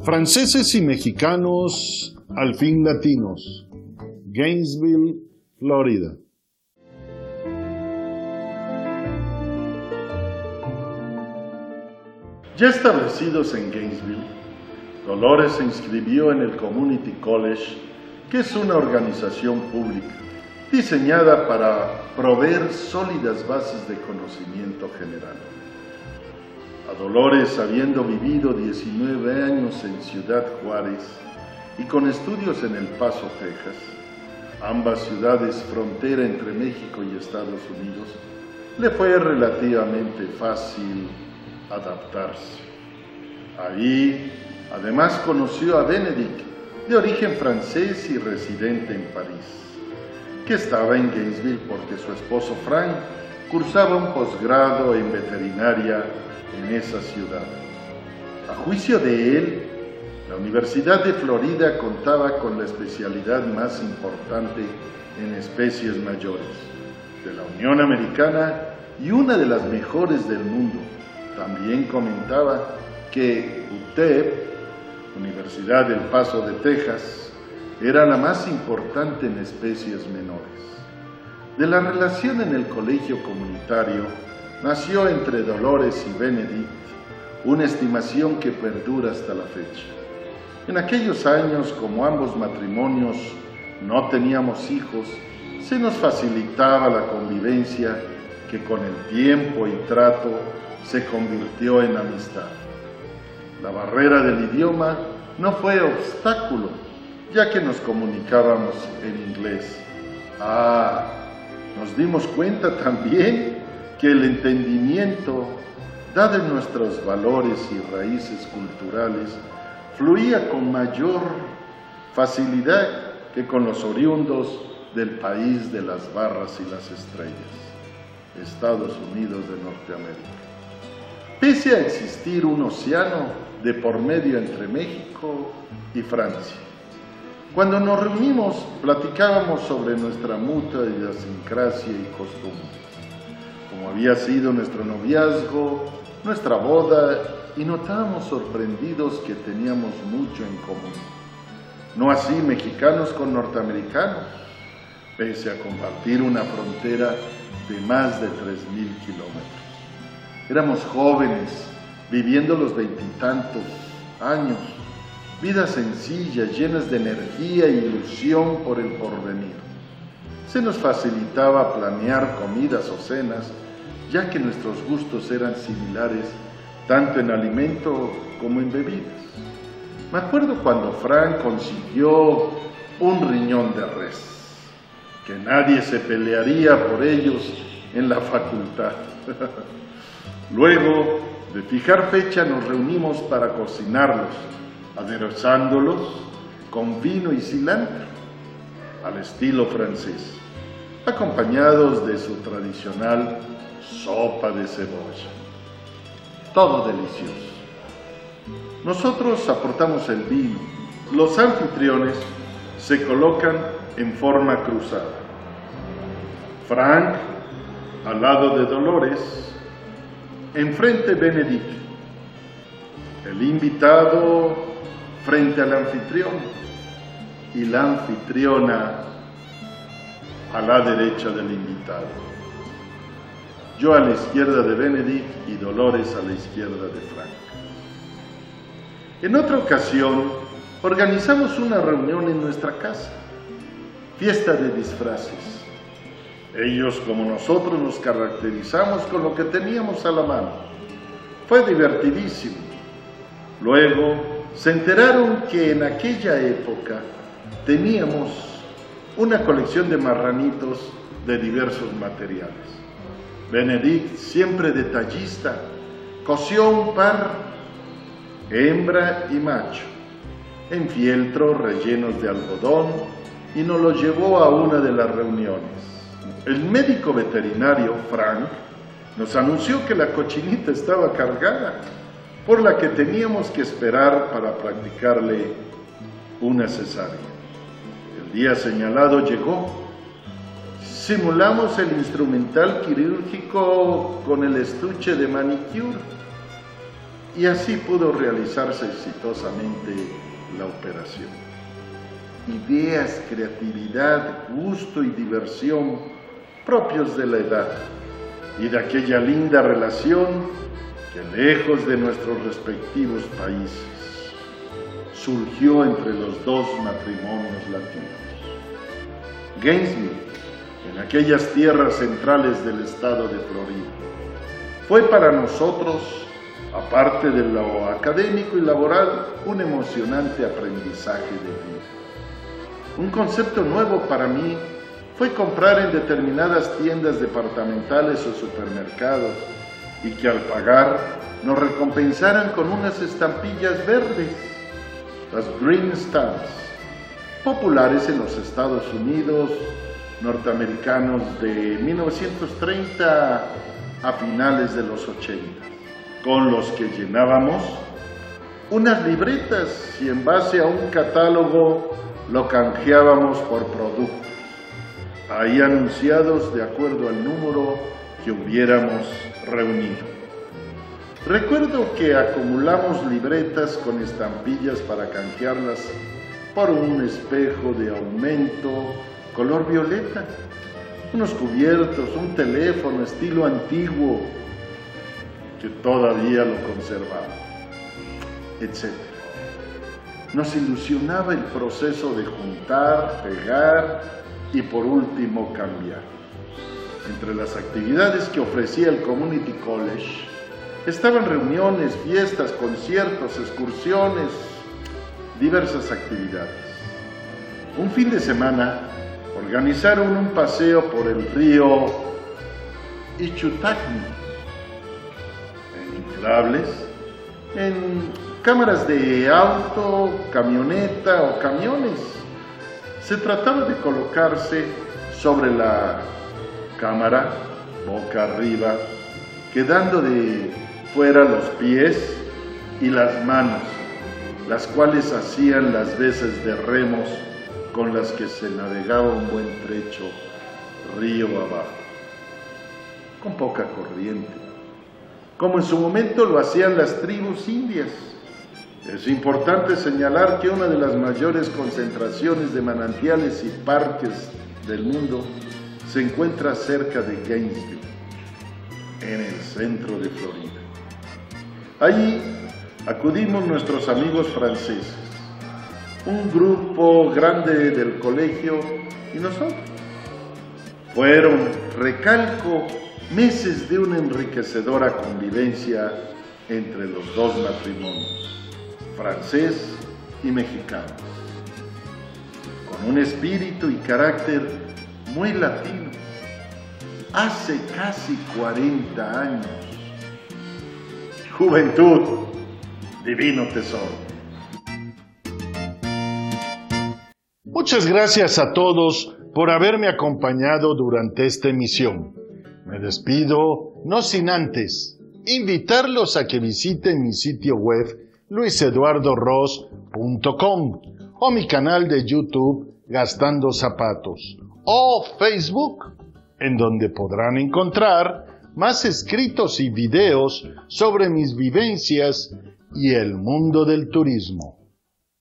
Franceses y mexicanos, al fin latinos. Gainesville, Florida. Ya establecidos en Gainesville, Dolores se inscribió en el Community College, que es una organización pública diseñada para proveer sólidas bases de conocimiento general. A Dolores, habiendo vivido 19 años en Ciudad Juárez y con estudios en El Paso, Texas, ambas ciudades frontera entre México y Estados Unidos, le fue relativamente fácil adaptarse. Ahí, además, conoció a Benedict, de origen francés y residente en París, que estaba en Gainesville porque su esposo Frank cursaba un posgrado en veterinaria en esa ciudad. A juicio de él, la Universidad de Florida contaba con la especialidad más importante en especies mayores de la Unión Americana y una de las mejores del mundo. También comentaba que UTEP, Universidad del Paso de Texas, era la más importante en especies menores. De la relación en el colegio comunitario nació entre Dolores y Benedict una estimación que perdura hasta la fecha. En aquellos años, como ambos matrimonios no teníamos hijos, se nos facilitaba la convivencia que con el tiempo y trato se convirtió en amistad. La barrera del idioma no fue obstáculo, ya que nos comunicábamos en inglés. Ah, nos dimos cuenta también que el entendimiento, dado nuestros valores y raíces culturales, fluía con mayor facilidad que con los oriundos del país de las barras y las estrellas, Estados Unidos de Norteamérica. Pese a existir un océano de por medio entre México y Francia. Cuando nos reunimos, platicábamos sobre nuestra mutua idiosincrasia y costumbres, como había sido nuestro noviazgo, nuestra boda, y notábamos sorprendidos que teníamos mucho en común. No así mexicanos con norteamericanos, pese a compartir una frontera de más de 3.000 kilómetros. Éramos jóvenes, viviendo los veintitantos años, vidas sencillas, llenas de energía e ilusión por el porvenir. Se nos facilitaba planear comidas o cenas, ya que nuestros gustos eran similares tanto en alimento como en bebidas. Me acuerdo cuando Frank consiguió un riñón de res, que nadie se pelearía por ellos en la facultad. Luego de fijar fecha nos reunimos para cocinarlos, aderezándolos con vino y cilantro, al estilo francés, acompañados de su tradicional sopa de cebolla. Todo delicioso. Nosotros aportamos el vino. Los anfitriones se colocan en forma cruzada. Frank al lado de Dolores, enfrente Benedict, el invitado frente al anfitrión y la anfitriona a la derecha del invitado. Yo a la izquierda de Benedict y Dolores a la izquierda de Frank. En otra ocasión, organizamos una reunión en nuestra casa, fiesta de disfraces. Ellos como nosotros nos caracterizamos con lo que teníamos a la mano. Fue divertidísimo. Luego se enteraron que en aquella época teníamos una colección de marranitos de diversos materiales. Benedict, siempre detallista, cosió un par, hembra y macho, en fieltros rellenos de algodón y nos los llevó a una de las reuniones. El médico veterinario, Frank, nos anunció que la cochinita estaba cargada, por la que teníamos que esperar para practicarle una cesárea. Día señalado llegó. Simulamos el instrumental quirúrgico con el estuche de manicure y así pudo realizarse exitosamente la operación. Ideas, creatividad, gusto y diversión propios de la edad y de aquella linda relación que lejos de nuestros respectivos países surgió entre los dos matrimonios latinos. Gainesville, en aquellas tierras centrales del estado de Florida, fue para nosotros, aparte de lo académico y laboral, un emocionante aprendizaje de vida. Un concepto nuevo para mí fue comprar en determinadas tiendas departamentales o supermercados y que al pagar nos recompensaran con unas estampillas verdes, las Green Stamps, populares en los Estados Unidos norteamericanos de 1930 a finales de los 80, con los que llenábamos unas libretas y en base a un catálogo lo canjeábamos por productos ahí anunciados de acuerdo al número que hubiéramos reunido. Recuerdo que acumulamos libretas con estampillas para canjearlas por un espejo de aumento color violeta, unos cubiertos, un teléfono estilo antiguo que todavía lo conservaba, etc. Nos ilusionaba el proceso de juntar, pegar, y por último cambiar. Entre las actividades que ofrecía el Community College estaban reuniones, fiestas, conciertos, excursiones, diversas actividades. Un fin de semana organizaron un paseo por el río Ichutagni, en inflables, en cámaras de auto, camioneta o camiones se trataba de colocarse sobre la cámara, boca arriba, quedando de fuera los pies y las manos, las cuales hacían las veces de remos con las que se navegaba un buen trecho río abajo, con poca corriente, como en su momento lo hacían las tribus indias es importante señalar que una de las mayores concentraciones de manantiales y parques del mundo se encuentra cerca de Gainesville, en el centro de Florida. Allí acudimos nuestros amigos franceses, un grupo grande del colegio y nosotros. Fueron, recalco, meses de una enriquecedora convivencia entre los dos matrimonios francés y mexicano, con un espíritu y carácter muy latino, hace casi 40 años. Juventud, divino tesoro. Muchas gracias a todos por haberme acompañado durante esta emisión. Me despido, no sin antes, invitarlos a que visiten mi sitio web luiseduardoros.com o mi canal de YouTube Gastando Zapatos o Facebook, en donde podrán encontrar más escritos y videos sobre mis vivencias y el mundo del turismo.